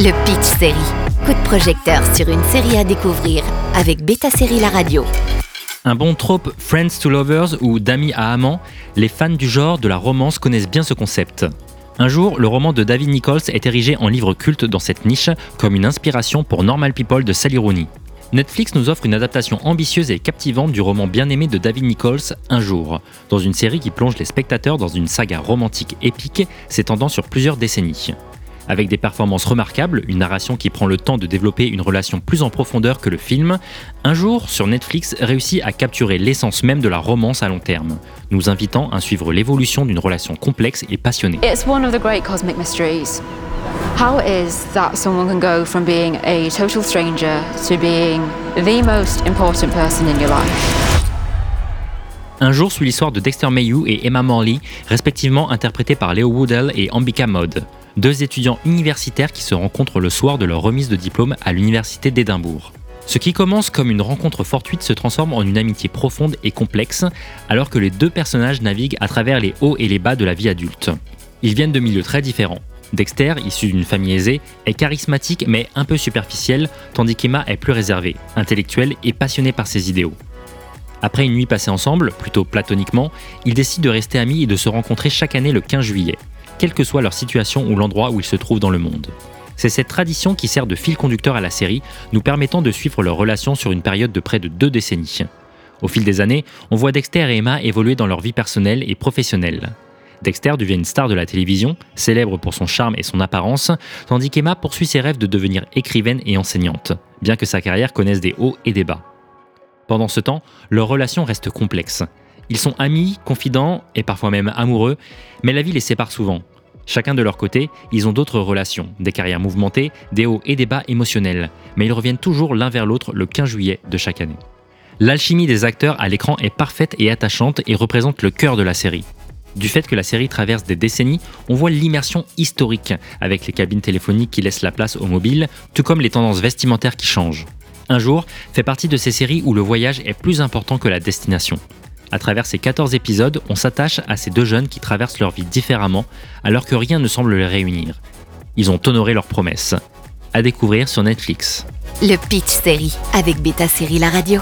Le Pitch Série. Coup de projecteur sur une série à découvrir avec Beta Série La Radio. Un bon trope Friends to Lovers ou d'amis à amants, les fans du genre de la romance connaissent bien ce concept. Un jour, le roman de David Nichols est érigé en livre culte dans cette niche comme une inspiration pour Normal People de Sally Rooney. Netflix nous offre une adaptation ambitieuse et captivante du roman bien aimé de David Nichols, Un jour, dans une série qui plonge les spectateurs dans une saga romantique épique s'étendant sur plusieurs décennies. Avec des performances remarquables, une narration qui prend le temps de développer une relation plus en profondeur que le film, Un jour sur Netflix réussit à capturer l'essence même de la romance à long terme, nous invitant à suivre l'évolution d'une relation complexe et passionnée. It's one of the great cosmic mysteries. How is that someone can go from being a total stranger to being the most important person in your life? Un jour suit l'histoire de Dexter Mayhew et Emma Morley, respectivement interprétés par Leo Woodell et Ambika Mode, deux étudiants universitaires qui se rencontrent le soir de leur remise de diplôme à l'université d'Édimbourg. Ce qui commence comme une rencontre fortuite se transforme en une amitié profonde et complexe, alors que les deux personnages naviguent à travers les hauts et les bas de la vie adulte. Ils viennent de milieux très différents. Dexter, issu d'une famille aisée, est charismatique mais un peu superficiel, tandis qu'Emma est plus réservée, intellectuelle et passionnée par ses idéaux. Après une nuit passée ensemble, plutôt platoniquement, ils décident de rester amis et de se rencontrer chaque année le 15 juillet, quelle que soit leur situation ou l'endroit où ils se trouvent dans le monde. C'est cette tradition qui sert de fil conducteur à la série, nous permettant de suivre leur relation sur une période de près de deux décennies. Au fil des années, on voit Dexter et Emma évoluer dans leur vie personnelle et professionnelle. Dexter devient une star de la télévision, célèbre pour son charme et son apparence, tandis qu'Emma poursuit ses rêves de devenir écrivaine et enseignante, bien que sa carrière connaisse des hauts et des bas. Pendant ce temps, leur relation reste complexe. Ils sont amis, confidents et parfois même amoureux, mais la vie les sépare souvent. Chacun de leur côté, ils ont d'autres relations, des carrières mouvementées, des hauts et des bas émotionnels, mais ils reviennent toujours l'un vers l'autre le 15 juillet de chaque année. L'alchimie des acteurs à l'écran est parfaite et attachante et représente le cœur de la série. Du fait que la série traverse des décennies, on voit l'immersion historique, avec les cabines téléphoniques qui laissent la place aux mobiles, tout comme les tendances vestimentaires qui changent. Un jour fait partie de ces séries où le voyage est plus important que la destination. À travers ces 14 épisodes, on s'attache à ces deux jeunes qui traversent leur vie différemment alors que rien ne semble les réunir. Ils ont honoré leurs promesses. À découvrir sur Netflix. Le Pitch Série avec Beta Série La Radio.